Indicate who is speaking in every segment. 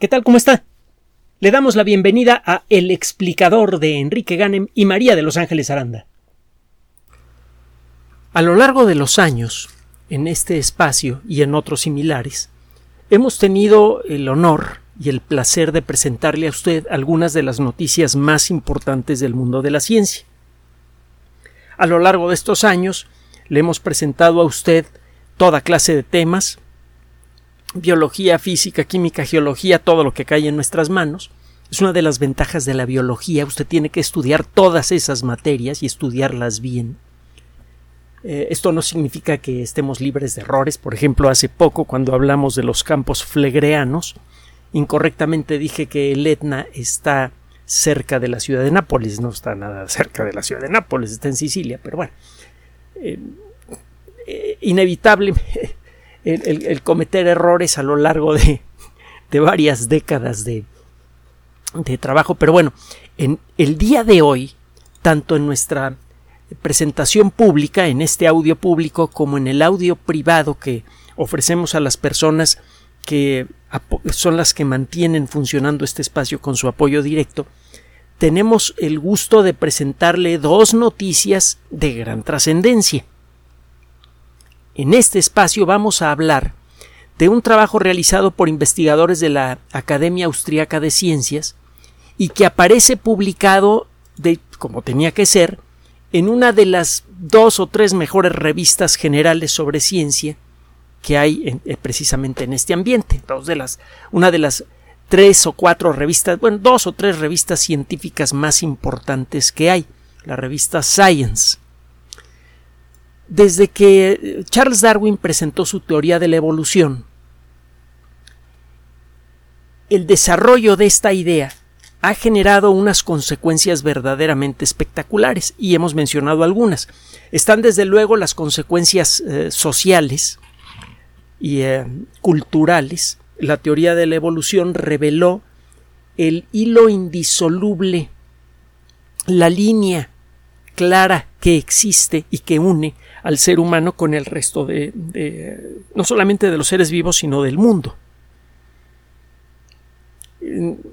Speaker 1: ¿Qué tal? ¿Cómo está? Le damos la bienvenida a El explicador de Enrique Ganem y María de Los Ángeles Aranda. A lo largo de los años, en este espacio y en otros similares, hemos tenido el honor y el placer de presentarle a usted algunas de las noticias más importantes del mundo de la ciencia. A lo largo de estos años, le hemos presentado a usted toda clase de temas, biología, física, química, geología, todo lo que cae en nuestras manos. Es una de las ventajas de la biología. Usted tiene que estudiar todas esas materias y estudiarlas bien. Eh, esto no significa que estemos libres de errores. Por ejemplo, hace poco, cuando hablamos de los campos flegreanos, incorrectamente dije que el Etna está cerca de la ciudad de Nápoles. No está nada cerca de la ciudad de Nápoles, está en Sicilia, pero bueno. Eh, eh, inevitable el, cometer errores a lo largo de, varias décadas de, de trabajo. Pero bueno, en el día de hoy, tanto en nuestra presentación pública, en este audio público, como en el audio privado que ofrecemos a las personas que son las que mantienen funcionando este espacio con su apoyo directo, tenemos el gusto de presentarle dos noticias de gran trascendencia. En este espacio vamos a hablar de un trabajo realizado por investigadores de la Academia Austriaca de Ciencias y que aparece publicado de como tenía que ser en una de las dos o tres mejores revistas generales sobre ciencia que hay eh, precisamente en este ambiente. Dos de las, una de las tres o cuatro revistas, bueno, dos o tres revistas científicas más importantes que hay, la revista Science. Desde que Charles Darwin presentó su teoría de la evolución, el desarrollo de esta idea ha generado unas consecuencias verdaderamente espectaculares y hemos mencionado algunas. Están desde luego las consecuencias eh, sociales y eh, culturales. La teoría de la evolución reveló el hilo indisoluble, la línea clara que existe y que une al ser humano con el resto de, no solamente de los seres vivos, sino del mundo.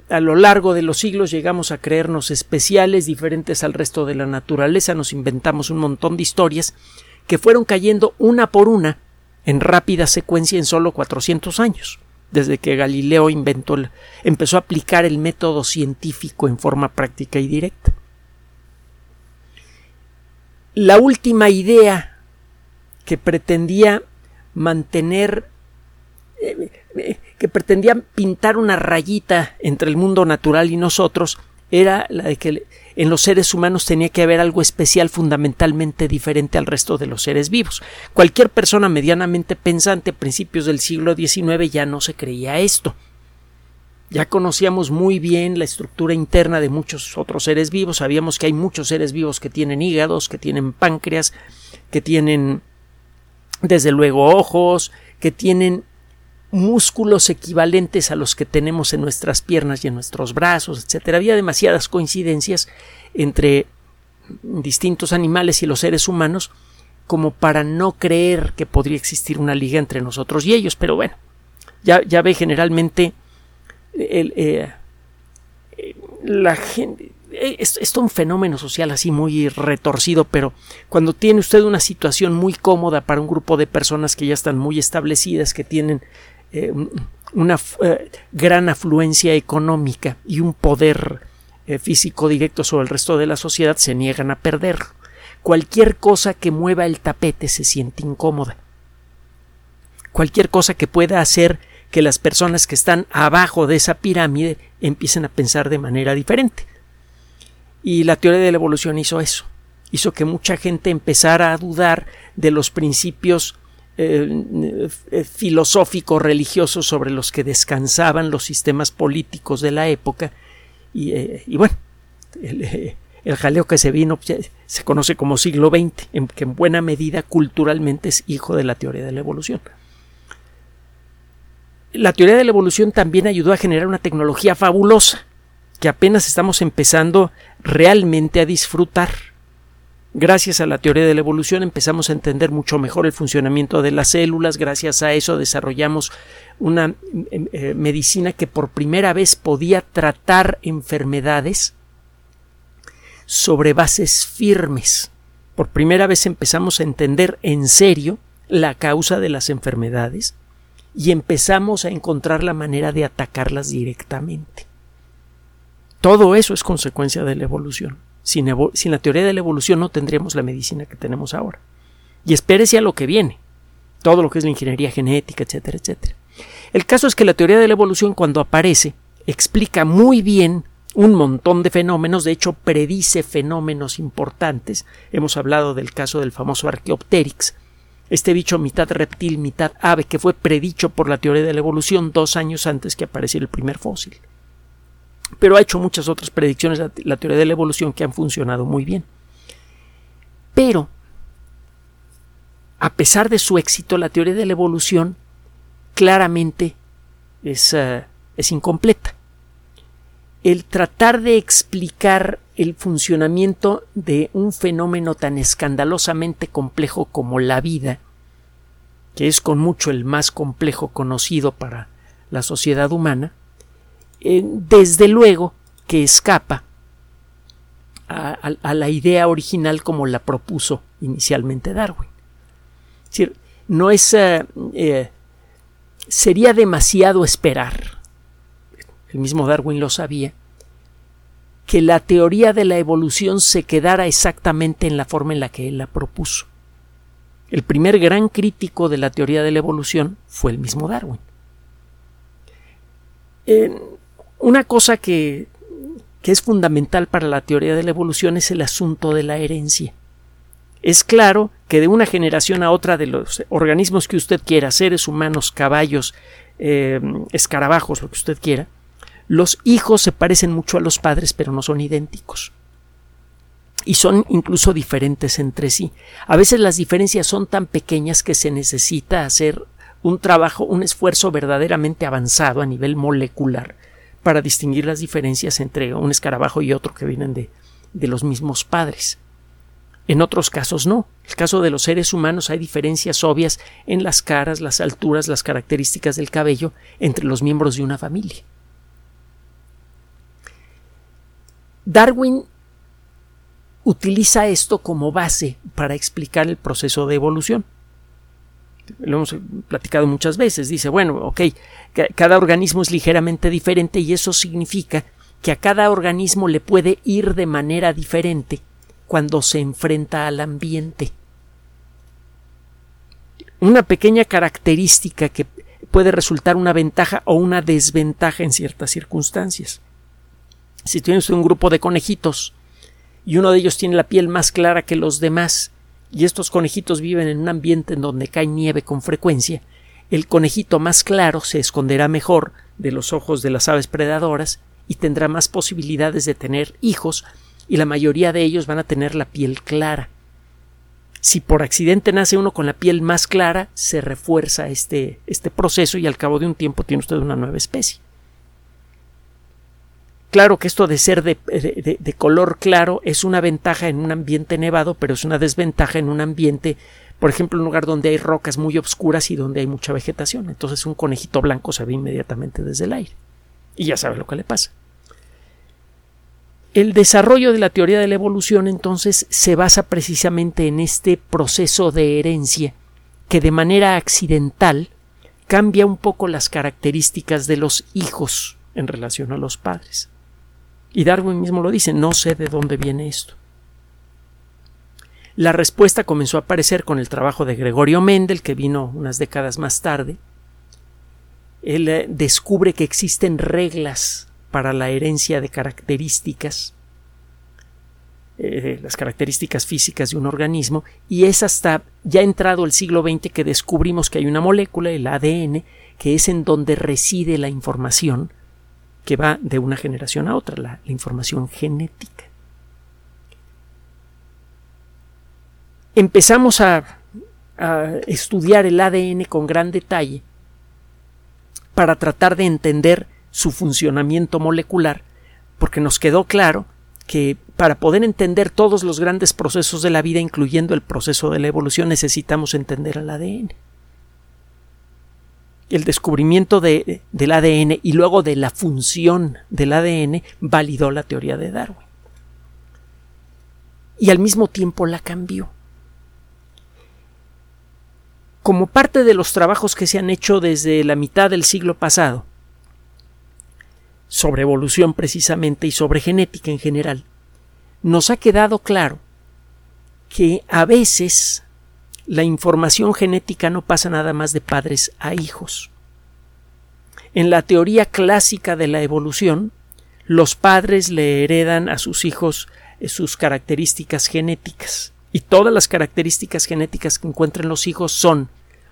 Speaker 1: A lo largo de los siglos llegamos a creernos especiales, diferentes al resto de la naturaleza, nos inventamos un montón de historias que fueron cayendo una por una en rápida secuencia en solo 400 años, desde que Galileo inventó empezó a aplicar el método científico en forma práctica y directa. La última idea que pretendía mantener eh, eh, que pretendía pintar una rayita entre el mundo natural y nosotros era la de que en los seres humanos tenía que haber algo especial fundamentalmente diferente al resto de los seres vivos. Cualquier persona medianamente pensante a principios del siglo XIX ya no se creía esto. Ya conocíamos muy bien la estructura interna de muchos otros seres vivos, sabíamos que hay muchos seres vivos que tienen hígados, que tienen páncreas, que tienen desde luego ojos, que tienen músculos equivalentes a los que tenemos en nuestras piernas y en nuestros brazos, etc. Había demasiadas coincidencias entre distintos animales y los seres humanos como para no creer que podría existir una liga entre nosotros y ellos, pero bueno, ya, ya ve generalmente el, eh, la gente eh, es, es un fenómeno social así muy retorcido, pero cuando tiene usted una situación muy cómoda para un grupo de personas que ya están muy establecidas, que tienen eh, una gran afluencia económica y un poder físico directo sobre el resto de la sociedad, se niegan a perderlo. Cualquier cosa que mueva el tapete se siente incómoda. Cualquier cosa que pueda hacer que las personas que están abajo de esa pirámide empiecen a pensar de manera diferente. Y la teoría de la evolución hizo eso. Hizo que mucha gente empezara a dudar de los principios eh, eh, filosóficos religiosos sobre los que descansaban los sistemas políticos de la época. Y, eh, bueno, el, jaleo que se vino se conoce como siglo XX, que en buena medida culturalmente es hijo de la teoría de la evolución. La teoría de la evolución también ayudó a generar una tecnología fabulosa que apenas estamos empezando realmente a disfrutar. Gracias a la teoría de la evolución empezamos a entender mucho mejor el funcionamiento de las células, gracias a eso desarrollamos una eh, eh, medicina que por primera vez podía tratar enfermedades sobre bases firmes. Por primera vez empezamos a entender en serio la causa de las enfermedades y empezamos a encontrar la manera de atacarlas directamente. Todo eso es consecuencia de la evolución. Sin, la teoría de la evolución no tendríamos la medicina que tenemos ahora. Y espérese a lo que viene. Todo lo que es la ingeniería genética, etcétera, etcétera. El caso es que la teoría de la evolución cuando aparece explica muy bien un montón de fenómenos, de hecho predice fenómenos importantes. Hemos hablado del caso del famoso Archaeopteryx, este bicho mitad reptil, mitad ave, que fue predicho por la teoría de la evolución dos años antes que apareciera el primer fósil pero ha hecho muchas otras predicciones la, la teoría de la evolución que han funcionado muy bien. Pero, a pesar de su éxito, la teoría de la evolución claramente es, eh, es incompleta. El tratar de explicar el funcionamiento de un fenómeno tan escandalosamente complejo como la vida, que es con mucho el más complejo conocido para la sociedad humana, eh, desde luego que escapa a, la idea original como la propuso inicialmente Darwin. Es decir, no es. Eh, eh, sería demasiado esperar, el mismo Darwin lo sabía, que la teoría de la evolución se quedara exactamente en la forma en la que él la propuso. El primer gran crítico de la teoría de la evolución fue el mismo Darwin. Una cosa que, es fundamental para la teoría de la evolución es el asunto de la herencia. Es claro que de una generación a otra de los organismos que usted quiera, seres humanos, caballos, eh, escarabajos, lo que usted quiera, los hijos se parecen mucho a los padres, pero no son idénticos. Y son incluso diferentes entre sí. A veces las diferencias son tan pequeñas que se necesita hacer un trabajo, un esfuerzo verdaderamente avanzado a nivel molecular para distinguir las diferencias entre un escarabajo y otro que vienen de, de los mismos padres. En otros casos no. En el caso de los seres humanos hay diferencias obvias en las caras, las alturas, las características del cabello entre los miembros de una familia. Darwin utiliza esto como base para explicar el proceso de evolución lo hemos platicado muchas veces, dice, bueno, ok, cada organismo es ligeramente diferente y eso significa que a cada organismo le puede ir de manera diferente cuando se enfrenta al ambiente. Una pequeña característica que puede resultar una ventaja o una desventaja en ciertas circunstancias. Si tienes un grupo de conejitos y uno de ellos tiene la piel más clara que los demás, y estos conejitos viven en un ambiente en donde cae nieve con frecuencia, el conejito más claro se esconderá mejor de los ojos de las aves predadoras y tendrá más posibilidades de tener hijos y la mayoría de ellos van a tener la piel clara. Si por accidente nace uno con la piel más clara, se refuerza este, este proceso y al cabo de un tiempo tiene usted una nueva especie. Claro que esto de ser de, color claro es una ventaja en un ambiente nevado, pero es una desventaja en un ambiente, por ejemplo, un lugar donde hay rocas muy oscuras y donde hay mucha vegetación. Entonces un conejito blanco se ve inmediatamente desde el aire. Y ya sabe lo que le pasa. El desarrollo de la teoría de la evolución entonces se basa precisamente en este proceso de herencia que de manera accidental cambia un poco las características de los hijos en relación a los padres. Y Darwin mismo lo dice, no sé de dónde viene esto. La respuesta comenzó a aparecer con el trabajo de Gregorio Mendel, que vino unas décadas más tarde. Él eh, descubre que existen reglas para la herencia de características, eh, las características físicas de un organismo, y es hasta ya entrado el siglo XX que descubrimos que hay una molécula, el ADN, que es en donde reside la información que va de una generación a otra, la, información genética. Empezamos a, a estudiar el ADN con gran detalle para tratar de entender su funcionamiento molecular, porque nos quedó claro que para poder entender todos los grandes procesos de la vida, incluyendo el proceso de la evolución, necesitamos entender el ADN. El descubrimiento de, del ADN y luego de la función del ADN validó la teoría de Darwin. Y al mismo tiempo la cambió. Como parte de los trabajos que se han hecho desde la mitad del siglo pasado, sobre evolución precisamente y sobre genética en general, nos ha quedado claro que a veces la información genética no pasa nada más de padres a hijos. En la teoría clásica de la evolución, los padres le heredan a sus hijos eh, sus características genéticas y todas las características genéticas que encuentran los hijos son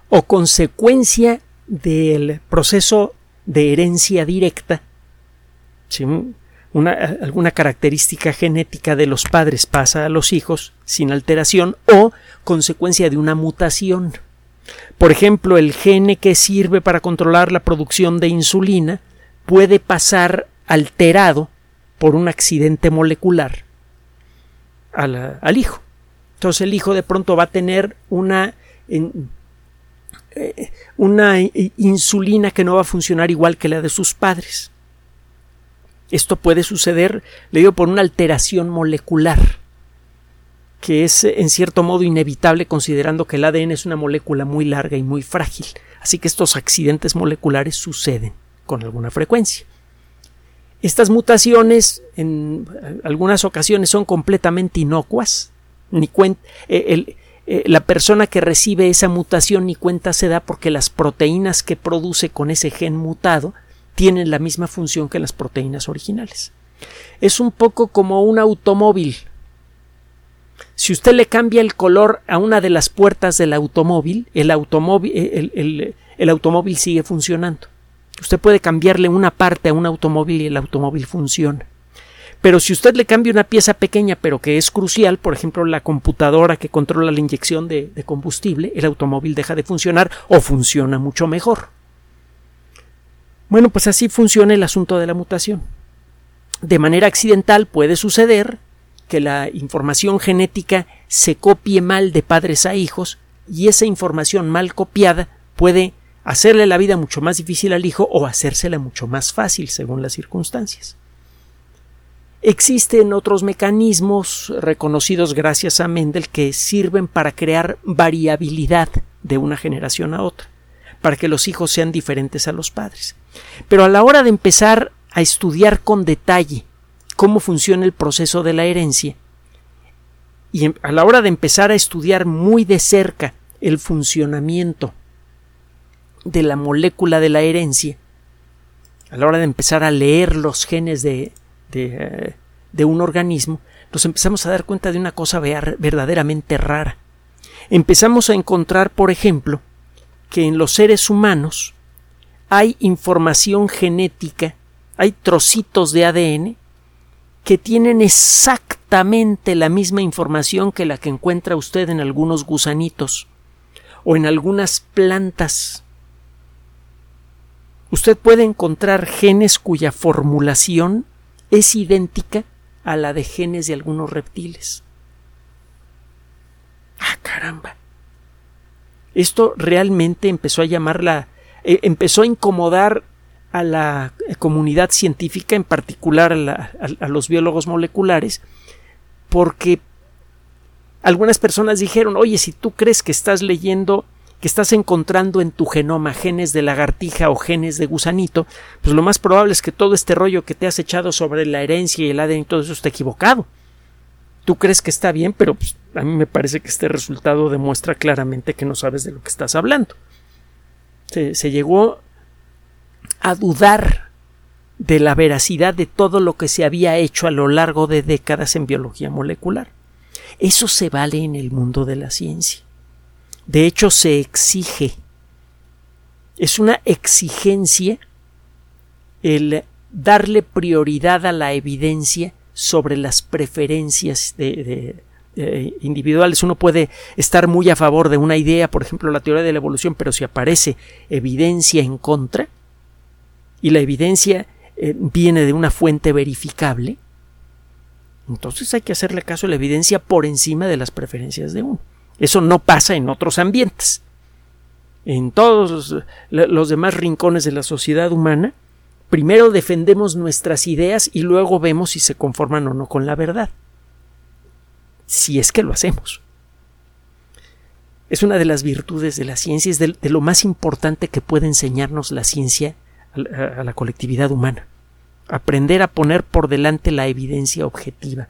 Speaker 1: o consecuencia del proceso de herencia directa una, alguna característica genética de los padres pasa a los hijos sin alteración o consecuencia de una mutación. Por ejemplo, el gene que sirve para controlar la producción de insulina puede pasar alterado por un accidente molecular al, hijo. Entonces el hijo de pronto va a tener una, eh, una insulina que no va a funcionar igual que la de sus padres. Esto puede suceder, le digo, por una alteración molecular, que es en cierto modo inevitable considerando que el ADN es una molécula muy larga y muy frágil. Así que estos accidentes moleculares suceden con alguna frecuencia. Estas mutaciones en algunas ocasiones son completamente inocuas. Ni eh, eh, la persona que recibe esa mutación ni cuenta se da porque las proteínas que produce con ese gen mutado tienen la misma función que las proteínas originales. Es un poco como un automóvil. Si usted le cambia el color a una de las puertas del automóvil, el automóvil, el, el automóvil sigue funcionando. Usted puede cambiarle una parte a un automóvil y el automóvil funciona. Pero si usted le cambia una pieza pequeña pero que es crucial, por ejemplo la computadora que controla la inyección de, combustible, el automóvil deja de funcionar o funciona mucho mejor. Bueno, pues así funciona el asunto de la mutación. De manera accidental puede suceder que la información genética se copie mal de padres a hijos y esa información mal copiada puede hacerle la vida mucho más difícil al hijo o hacérsela mucho más fácil según las circunstancias. Existen otros mecanismos reconocidos gracias a Mendel que sirven para crear variabilidad de una generación a otra para que los hijos sean diferentes a los padres. Pero a la hora de empezar a estudiar con detalle cómo funciona el proceso de la herencia, y em, a la hora de empezar a estudiar muy de cerca el funcionamiento de la molécula de la herencia, a la hora de empezar a leer los genes de, de, de un organismo, nos empezamos a dar cuenta de una cosa verdaderamente rara. Empezamos a encontrar, por ejemplo, que en los seres humanos hay información genética, hay trocitos de ADN que tienen exactamente la misma información que la que encuentra usted en algunos gusanitos o en algunas plantas. Usted puede encontrar genes cuya formulación es idéntica a la de genes de algunos reptiles. Ah, caramba. Esto realmente empezó a llamarla, eh, empezó a incomodar a la comunidad científica, en particular a, los biólogos moleculares, porque algunas personas dijeron, oye, si tú crees que estás leyendo, que estás encontrando en tu genoma genes de lagartija o genes de gusanito, pues lo más probable es que todo este rollo que te has echado sobre la herencia y el ADN y todo eso esté equivocado tú crees que está bien, pero pues, a mí me parece que este resultado demuestra claramente que no sabes de lo que estás hablando. Se, se llegó a dudar de la veracidad de todo lo que se había hecho a lo largo de décadas en biología molecular. Eso se vale en el mundo de la ciencia. De hecho, se exige. Es una exigencia el darle prioridad a la evidencia sobre las preferencias de, individuales. Uno puede estar muy a favor de una idea, por ejemplo, la teoría de la evolución, pero si aparece evidencia en contra, y la evidencia eh, viene de una fuente verificable, Entonces hay que hacerle caso a la evidencia por encima de las preferencias de uno. Eso no pasa en otros ambientes. En todos los demás rincones de la sociedad humana, primero defendemos nuestras ideas y luego vemos si se conforman o no con la verdad. Si es que lo hacemos. Es una de las virtudes de la ciencia, es de, lo más importante que puede enseñarnos la ciencia a la colectividad humana. Aprender a poner por delante la evidencia objetiva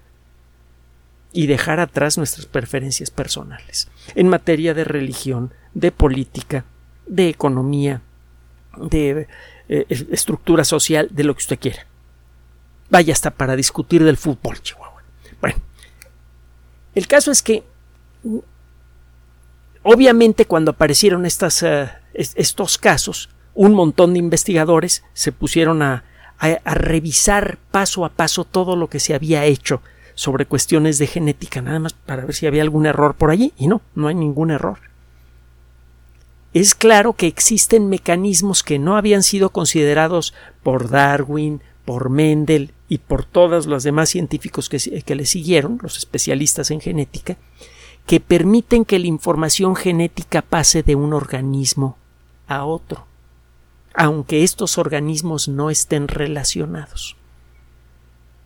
Speaker 1: y dejar atrás nuestras preferencias personales en materia de religión, de política, de economía, de eh, estructura social, de lo que usted quiera. Vaya hasta para discutir del fútbol, Chihuahua. Bueno, el caso es que obviamente cuando aparecieron estas, eh, estos casos, un montón de investigadores se pusieron a, a revisar paso a paso todo lo que se había hecho sobre cuestiones de genética, nada más para ver si había algún error por allí, y no, no hay ningún error. Es claro que existen mecanismos que no habían sido considerados por Darwin, por Mendel y por todos los demás científicos que, le siguieron, los especialistas en genética, que permiten que la información genética pase de un organismo a otro, aunque estos organismos no estén relacionados.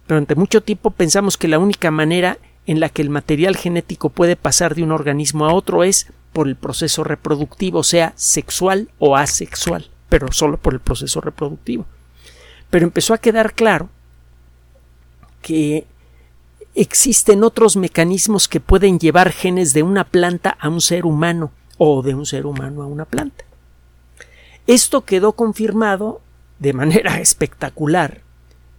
Speaker 1: Durante mucho tiempo pensamos que la única manera en la que el material genético puede pasar de un organismo a otro es por el proceso reproductivo, sea sexual o asexual, pero solo por el proceso reproductivo. Pero empezó a quedar claro que existen otros mecanismos que pueden llevar genes de una planta a un ser humano o de un ser humano a una planta. Esto quedó confirmado de manera espectacular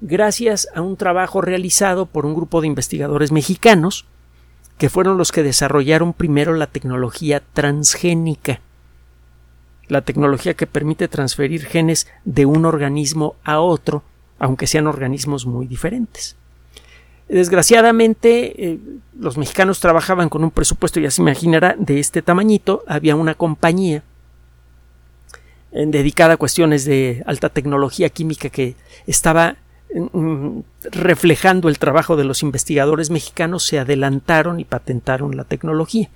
Speaker 1: gracias a un trabajo realizado por un grupo de investigadores mexicanos, que fueron los que desarrollaron primero la tecnología transgénica, la tecnología que permite transferir genes de un organismo a otro, aunque sean organismos muy diferentes. Desgraciadamente, eh, los mexicanos trabajaban con un presupuesto, ya se imaginará, de este tamañito. Había una compañía eh, dedicada a cuestiones de alta tecnología química que estaba reflejando el trabajo de los investigadores mexicanos, se adelantaron y patentaron la tecnología.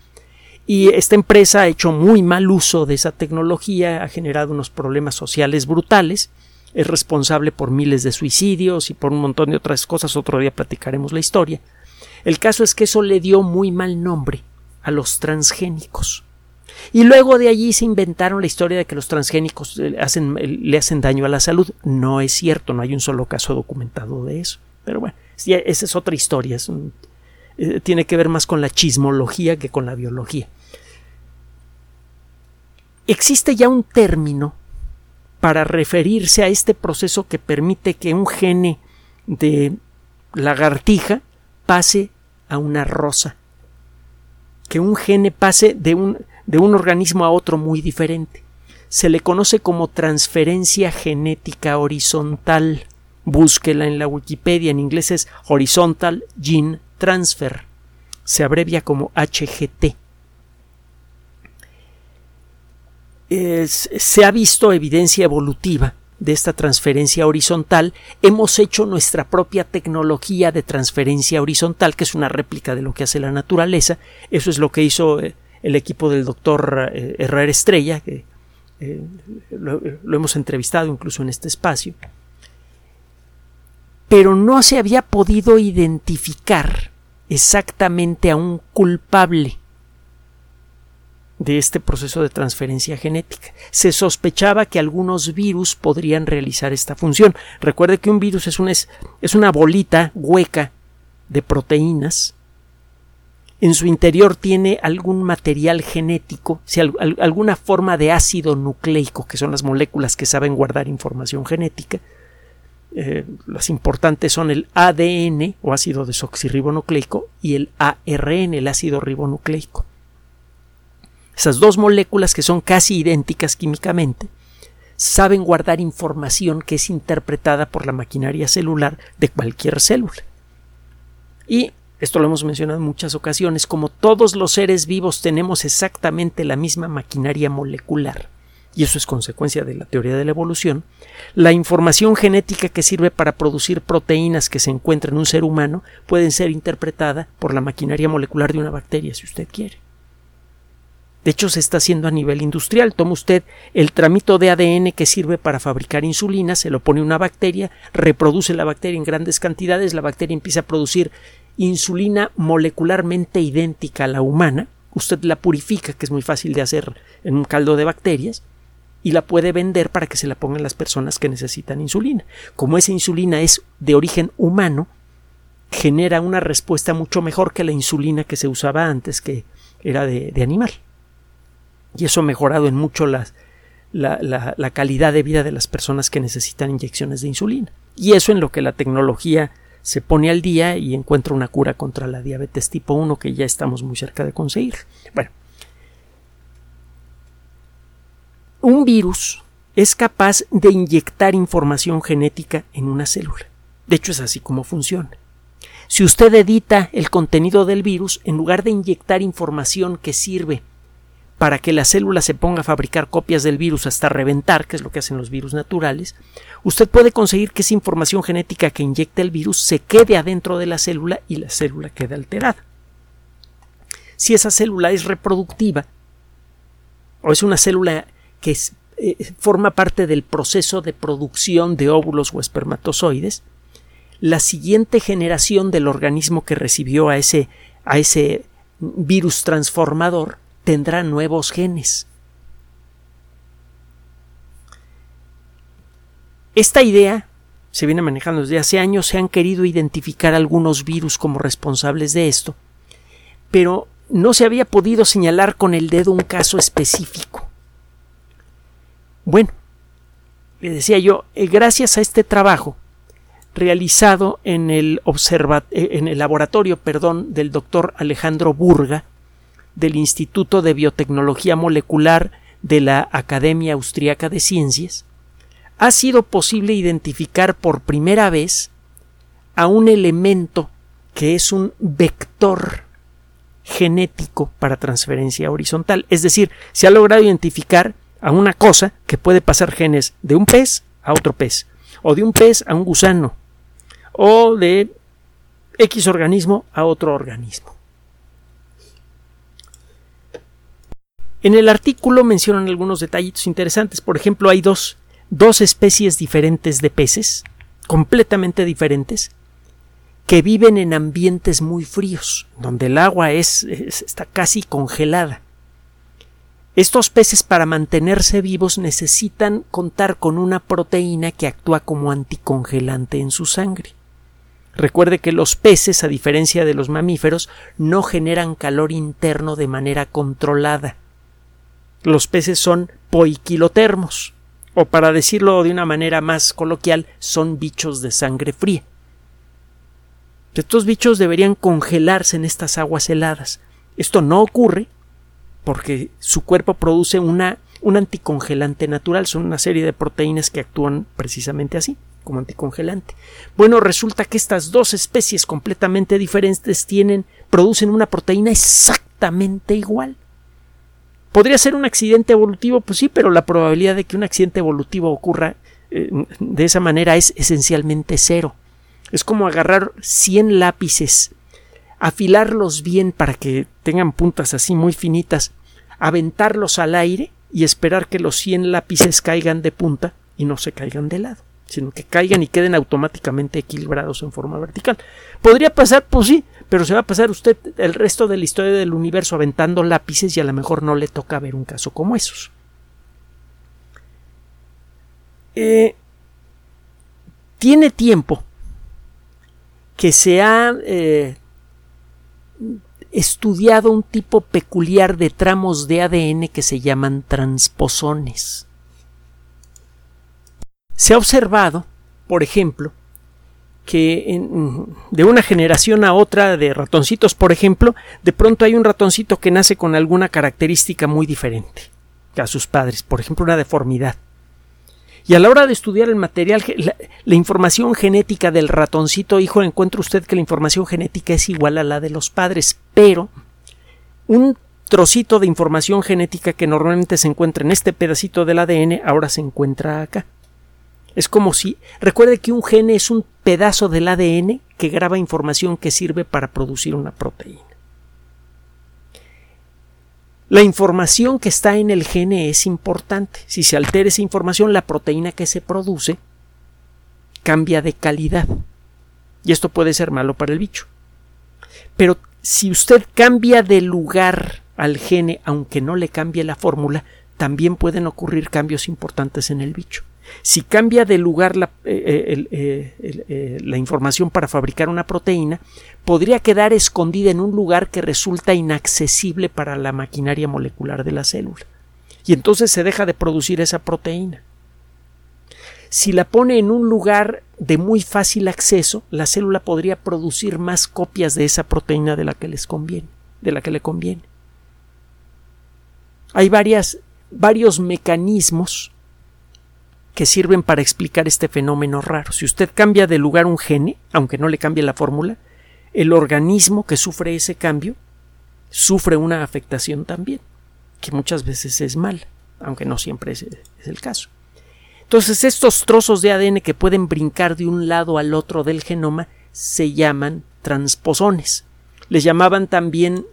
Speaker 1: Y esta empresa ha hecho muy mal uso de esa tecnología, ha generado unos problemas sociales brutales, es responsable por miles de suicidios y por un montón de otras cosas, otro día platicaremos la historia. El caso es que eso le dio muy mal nombre a los transgénicos. Y luego de allí se inventaron la historia de que los transgénicos eh, le hacen daño a la salud. No es cierto, no hay un solo caso documentado de eso. Pero bueno, esa es otra historia. Eh, tiene que ver más con la chismología que con la biología. Existe ya un término para referirse a este proceso que permite que un gene de lagartija pase a una rosa. Que un gene pase de un de un organismo a otro muy diferente. Se le conoce como transferencia genética horizontal. Búsquela en la Wikipedia, en inglés es Horizontal Gene Transfer. Se abrevia como HGT. se ha visto evidencia evolutiva de esta transferencia horizontal, hemos hecho nuestra propia tecnología de transferencia horizontal, que es una réplica de lo que hace la naturaleza. Eso es lo que hizo eh, el equipo del doctor eh, Herrera Estrella, que eh, lo, hemos entrevistado incluso en este espacio, pero no se había podido identificar exactamente a un culpable de este proceso de transferencia genética. Se sospechaba que algunos virus podrían realizar esta función. Recuerde que un virus es una, es una bolita hueca de proteínas en su interior tiene algún material genético, si alguna forma de ácido nucleico, que son las moléculas que saben guardar información genética. Eh, las importantes son el ADN o ácido desoxirribonucleico y el ARN, el ácido ribonucleico. Esas dos moléculas que son casi idénticas químicamente saben guardar información que es interpretada por la maquinaria celular de cualquier célula. Y esto lo hemos mencionado en muchas ocasiones, como todos los seres vivos tenemos exactamente la misma maquinaria molecular. y eso es consecuencia de la teoría de la evolución, la información genética que sirve para producir proteínas que se encuentran en un ser humano pueden ser interpretada por la maquinaria molecular de una bacteria, si usted quiere. De hecho, se está haciendo a nivel industrial. Toma usted el tramito de ADN que sirve para fabricar insulina, se lo pone una bacteria, reproduce la bacteria en grandes cantidades, la bacteria empieza a producir insulina molecularmente idéntica a la humana. Usted la purifica, que es muy fácil de hacer en un caldo de bacterias, y la puede vender para que se la pongan las personas que necesitan insulina. Como esa insulina es de origen humano, genera una respuesta mucho mejor que la insulina que se usaba antes, que era de, animal. Y eso ha mejorado en mucho la, la, calidad de vida de las personas que necesitan inyecciones de insulina. Y eso en lo que la tecnología se pone al día y encuentra una cura contra la diabetes tipo 1 que ya estamos muy cerca de conseguir. Bueno, un virus es capaz de inyectar información genética en una célula. De hecho, es así como funciona. Si usted edita el contenido del virus, en lugar de inyectar información que sirve para que la célula se ponga a fabricar copias del virus hasta reventar, que es lo que hacen los virus naturales, usted puede conseguir que esa información genética que inyecta el virus se quede adentro de la célula y la célula quede alterada. Si esa célula es reproductiva o es una célula que eh, forma parte del proceso de producción de óvulos o espermatozoides, la siguiente generación del organismo que recibió a ese, a ese virus transformador tendrá nuevos genes. Esta idea se viene manejando desde hace años, se han querido identificar algunos virus como responsables de esto, pero no se había podido señalar con el dedo un caso específico. Bueno, le decía yo, eh, gracias a este trabajo realizado en el, eh, en el laboratorio perdón, del doctor Alejandro Burga del Instituto de Biotecnología Molecular de la Academia Austriaca de Ciencias, ha sido posible identificar por primera vez a un elemento que es un vector genético para transferencia horizontal. Es decir, se ha logrado identificar a una cosa que puede pasar genes de un pez a otro pez, o de un pez a un gusano, o de X organismo a otro organismo. En el artículo mencionan algunos detallitos interesantes. Por ejemplo, hay dos, dos especies diferentes de peces, completamente diferentes, que viven en ambientes muy fríos, donde el agua es, está casi congelada. Estos peces para mantenerse vivos necesitan contar con una proteína que actúa como anticongelante en su sangre. Recuerde que los peces, a diferencia de los mamíferos, no generan calor interno de manera controlada. Los peces son poiquilotermos, o para decirlo de una manera más coloquial, son bichos de sangre fría. Estos bichos deberían congelarse en estas aguas heladas. Esto no ocurre porque su cuerpo produce una, un anticongelante natural, son una serie de proteínas que actúan precisamente así, como anticongelante. Bueno, resulta que estas dos especies completamente diferentes tienen, producen una proteína exactamente igual. ¿Podría ser un accidente evolutivo? Pues sí, pero la probabilidad de que un accidente evolutivo ocurra eh, de esa manera es esencialmente cero. Es como agarrar 100 lápices, afilarlos bien para que tengan puntas así muy finitas aventarlos al aire y esperar que los 100 lápices caigan de punta y no se caigan de lado, sino que caigan y queden automáticamente equilibrados en forma vertical. ¿Podría pasar? Pues sí, pero se va a pasar usted el resto de la historia del universo aventando lápices y a lo mejor no le toca ver un caso como esos. Eh, tiene tiempo que se ha eh, estudiado un tipo peculiar de tramos de ADN que se llaman transposones. Se ha observado, por ejemplo, que de una generación a otra de ratoncitos, por ejemplo, de pronto hay un ratoncito que nace con alguna característica muy diferente a sus padres, por ejemplo, una deformidad. Y a la hora de estudiar el material, la, información genética del ratoncito hijo, encuentra usted que la información genética es igual a la de los padres, pero un trocito de información genética que normalmente se encuentra en este pedacito del ADN ahora se encuentra acá. Es como si, recuerde que un gene es un pedazo del ADN que graba información que sirve para producir una proteína. La información que está en el gene es importante. Si se altera esa información, la proteína que se produce cambia de calidad. Y esto puede ser malo para el bicho. Pero si usted cambia de lugar al gene, aunque no le cambie la fórmula, también pueden ocurrir cambios importantes en el bicho. Si cambia de lugar la, eh, eh, eh, la, información para fabricar una proteína, podría quedar escondida en un lugar que resulta inaccesible para la maquinaria molecular de la célula. Y entonces se deja de producir esa proteína. Si la pone en un lugar de muy fácil acceso, la célula podría producir más copias de esa proteína de la que les conviene, de la que le conviene. Hay varios mecanismos que sirven para explicar este fenómeno raro. Si usted cambia de lugar un gene, aunque no le cambie la fórmula, el organismo que sufre ese cambio sufre una afectación también, que muchas veces es mal, aunque no siempre es el caso. Entonces, estos trozos de ADN que pueden brincar de un lado al otro del genoma se llaman transposones. Les llamaban también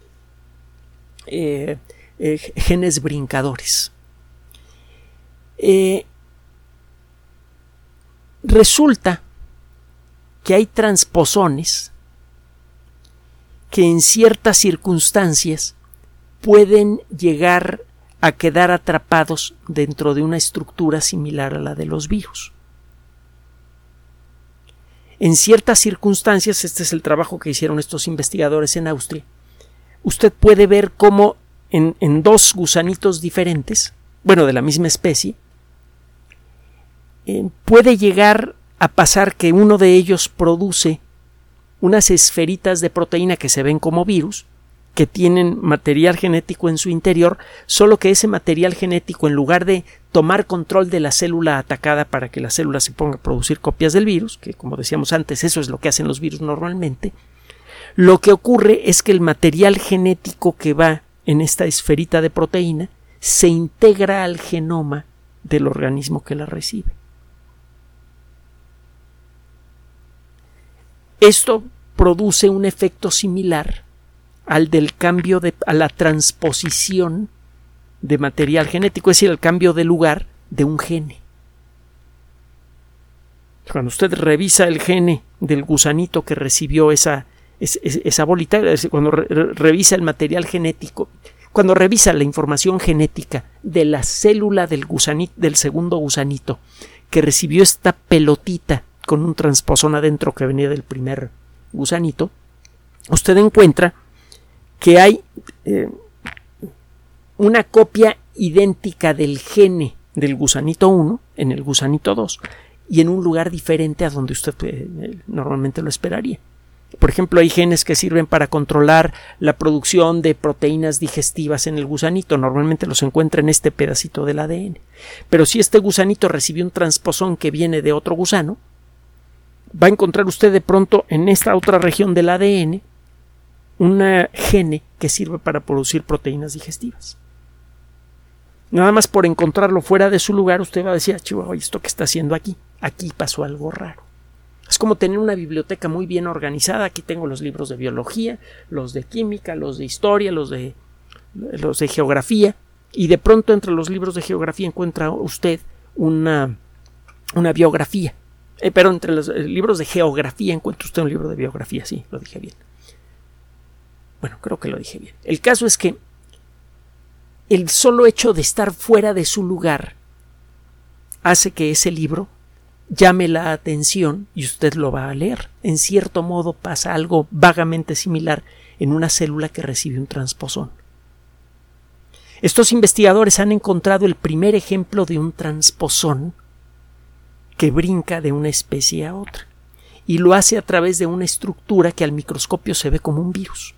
Speaker 1: eh, eh, genes brincadores. Eh, resulta que hay transposones que en ciertas circunstancias pueden llegar a quedar atrapados dentro de una estructura similar a la de los virus. En ciertas circunstancias, este es el trabajo que hicieron estos investigadores en Austria, usted puede ver cómo en, dos gusanitos diferentes, bueno, de la misma especie, eh, puede llegar a pasar que uno de ellos produce unas esferitas de proteína que se ven como virus que tienen material genético en su interior, solo que ese material genético, en lugar de tomar control de la célula atacada para que la célula se ponga a producir copias del virus, que como decíamos antes, eso es lo que hacen los virus normalmente, lo que ocurre es que el material genético que va en esta esferita de proteína se integra al genoma del organismo que la recibe. Esto produce un efecto similar al del cambio de a la transposición de material genético, es decir, el cambio de lugar de un gene. Cuando usted revisa el gene del gusanito que recibió esa, esa, bolita, cuando revisa el material genético, cuando revisa la información genética de la célula del, gusanito, del segundo gusanito que recibió esta pelotita con un transposón adentro que venía del primer gusanito, usted encuentra que hay eh, una copia idéntica del gene del gusanito 1 en el gusanito 2 y en un lugar diferente a donde usted eh, normalmente lo esperaría. Por ejemplo, hay genes que sirven para controlar la producción de proteínas digestivas en el gusanito. Normalmente los encuentra en este pedacito del ADN. Pero si este gusanito recibe un transposón que viene de otro gusano, va a encontrar usted de pronto en esta otra región del ADN una gene que sirve para producir proteínas digestivas. Nada más por encontrarlo fuera de su lugar, usted va a decir, ah, Chihuahua, ¿esto que está haciendo aquí? Aquí pasó algo raro. Es como tener una biblioteca muy bien organizada. Aquí tengo los libros de biología, los de química, los de historia, los de, los de geografía. Y de pronto entre los libros de geografía encuentra usted una, una biografía. Eh, pero entre los eh, libros de geografía encuentra usted un libro de biografía, sí, lo dije bien. Bueno, creo que lo dije bien. El caso es que el solo hecho de estar fuera de su lugar hace que ese libro llame la atención y usted lo va a leer. En cierto modo pasa algo vagamente similar en una célula que recibe un transposón. Estos investigadores han encontrado el primer ejemplo de un transposón que brinca de una especie a otra y lo hace a través de una estructura que al microscopio se ve como un virus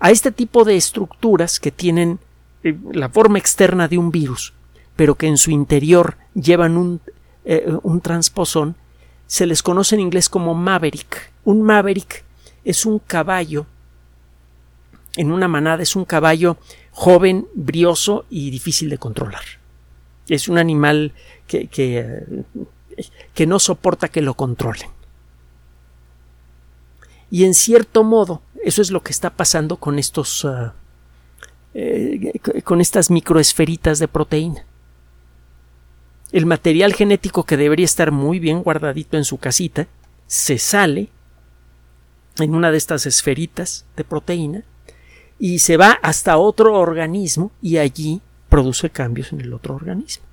Speaker 1: a este tipo de estructuras que tienen eh, la forma externa de un virus, pero que en su interior llevan un, eh, un transposón, se les conoce en inglés como maverick. Un maverick es un caballo en una manada es un caballo joven, brioso y difícil de controlar. Es un animal que, no soporta que lo controlen. Y en cierto modo, eso es lo que está pasando con estos uh, eh, con estas microesferitas de proteína. El material genético que debería estar muy bien guardadito en su casita se sale en una de estas esferitas de proteína y se va hasta otro organismo y allí produce cambios en el otro organismo.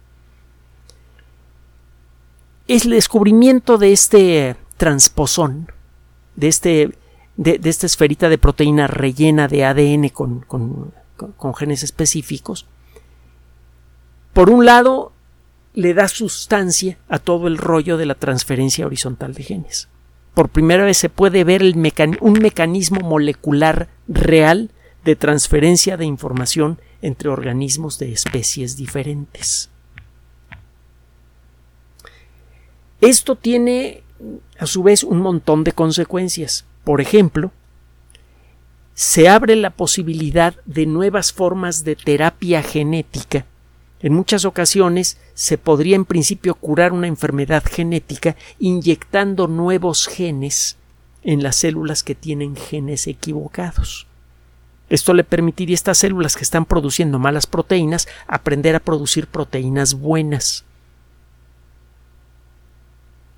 Speaker 1: Es el descubrimiento de este transposón, de, este, de, esta esferita de proteína rellena de ADN con, genes específicos. Por un lado, le da sustancia a todo el rollo de la transferencia horizontal de genes. Por primera vez se puede ver un mecanismo molecular real de transferencia de información entre organismos de especies diferentes. Esto tiene a su vez un montón de consecuencias. Por ejemplo, se abre la posibilidad de nuevas formas de terapia genética. En muchas ocasiones se podría en principio curar una enfermedad genética inyectando nuevos genes en las células que tienen genes equivocados. Esto le permitiría a estas células que están produciendo malas proteínas aprender a producir proteínas buenas.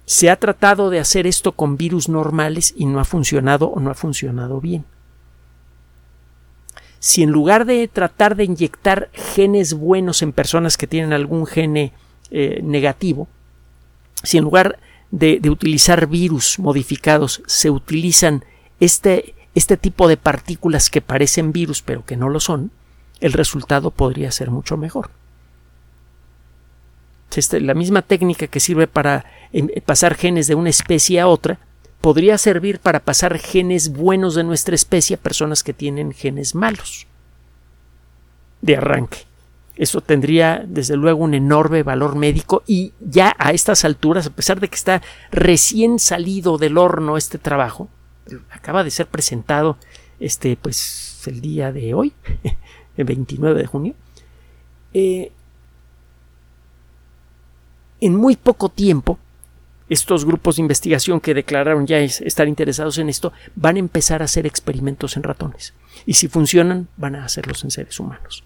Speaker 1: Se ha tratado de hacer esto con virus normales y no ha funcionado o no ha funcionado bien. Si en lugar de tratar de inyectar genes buenos en personas que tienen algún gene eh, negativo, si en lugar de, utilizar virus modificados se utilizan este, este tipo de partículas que parecen virus pero que no lo son, el resultado podría ser mucho mejor. Este, la misma técnica que sirve para em, pasar genes de una especie a otra podría servir para pasar genes buenos de nuestra especie a personas que tienen genes malos de arranque. Eso tendría desde luego un enorme valor médico y ya a estas alturas, a pesar de que está recién salido del horno este trabajo, acaba de ser presentado este pues el día de hoy, el 29 de junio, eh, en muy poco tiempo, estos grupos de investigación que declararon ya estar interesados en esto van a empezar a hacer experimentos en ratones. Y si funcionan, van a hacerlos en seres humanos.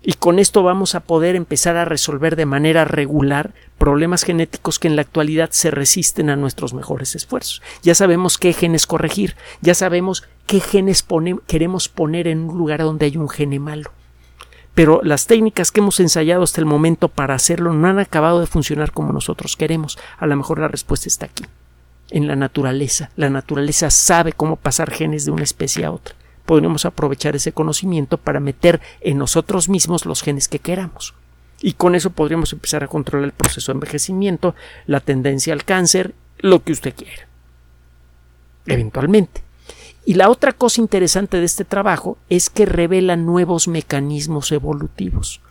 Speaker 1: Y con esto vamos a poder empezar a resolver de manera regular problemas genéticos que en la actualidad se resisten a nuestros mejores esfuerzos. Ya sabemos qué genes corregir, ya sabemos qué genes queremos poner en un lugar donde hay un gene malo pero las técnicas que hemos ensayado hasta el momento para hacerlo no han acabado de funcionar como nosotros queremos. A lo mejor la respuesta está aquí, en la naturaleza. La naturaleza sabe cómo pasar genes de una especie a otra. Podríamos aprovechar ese conocimiento para meter en nosotros mismos los genes que queramos. Y con eso podríamos empezar a controlar el proceso de envejecimiento, la tendencia al cáncer, lo que usted quiera. Eventualmente. Y la otra cosa interesante de este trabajo es que revela nuevos mecanismos evolutivos.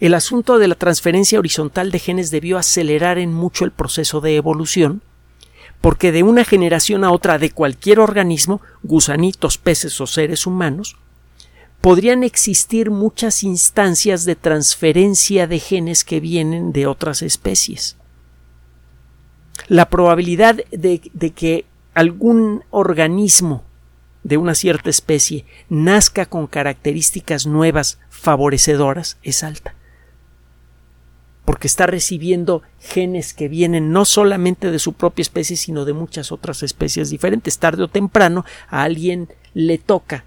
Speaker 1: El asunto de la transferencia horizontal de genes debió acelerar en mucho el proceso de evolución, porque de una generación a otra de cualquier organismo, gusanitos, peces o seres humanos, podrían existir muchas instancias de transferencia de genes que vienen de otras especies. La probabilidad de, de que algún organismo de una cierta especie nazca con características nuevas favorecedoras es alta. Porque está recibiendo genes que vienen no solamente de su propia especie, sino de muchas otras especies diferentes. Tarde o temprano a alguien le toca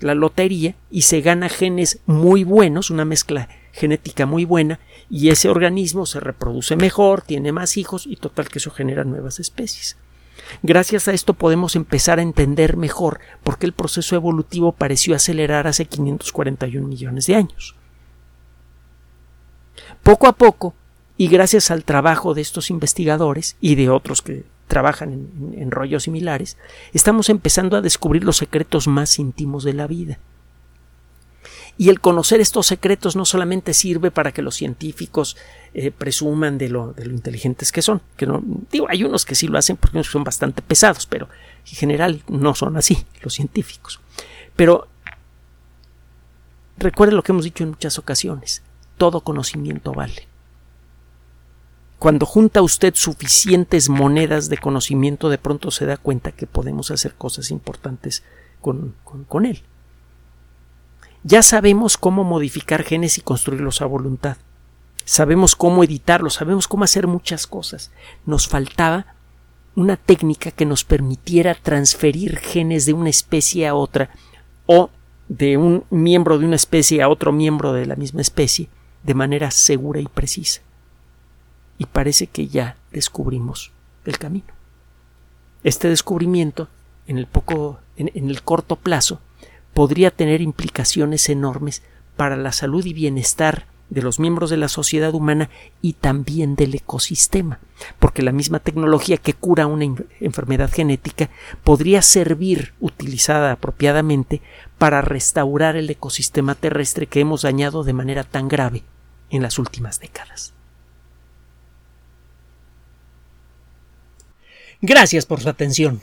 Speaker 1: la lotería y se gana genes muy buenos, una mezcla genética muy buena, y ese organismo se reproduce mejor, tiene más hijos y total que eso genera nuevas especies. Gracias a esto podemos empezar a entender mejor por qué el proceso evolutivo pareció acelerar hace 541 millones de años. Poco a poco, y gracias al trabajo de estos investigadores y de otros que trabajan en, en, rollos similares, estamos empezando a descubrir los secretos más íntimos de la vida. Y el conocer estos secretos no solamente sirve para que los científicos eh, presuman de lo, de lo inteligentes que son, que no, digo, hay unos que sí lo hacen porque son bastante pesados, pero en general no son así los científicos. Pero recuerde lo que hemos dicho en muchas ocasiones, todo conocimiento vale. Cuando junta usted suficientes monedas de conocimiento, de pronto se da cuenta que podemos hacer cosas importantes con, con, él. Ya sabemos cómo modificar genes y construirlos a voluntad. Sabemos cómo editarlos, sabemos cómo hacer muchas cosas. Nos faltaba una técnica que nos permitiera transferir genes de una especie a otra o de un miembro de una especie a otro miembro de la misma especie de manera segura y precisa y parece que ya descubrimos el camino. Este descubrimiento, en el poco, en, el corto plazo, podría tener implicaciones enormes para la salud y bienestar de los miembros de la sociedad humana y también del ecosistema, porque la misma tecnología que cura una enfermedad genética podría servir, utilizada apropiadamente, para restaurar el ecosistema terrestre que hemos dañado de manera tan grave en las últimas décadas. Gracias por su atención.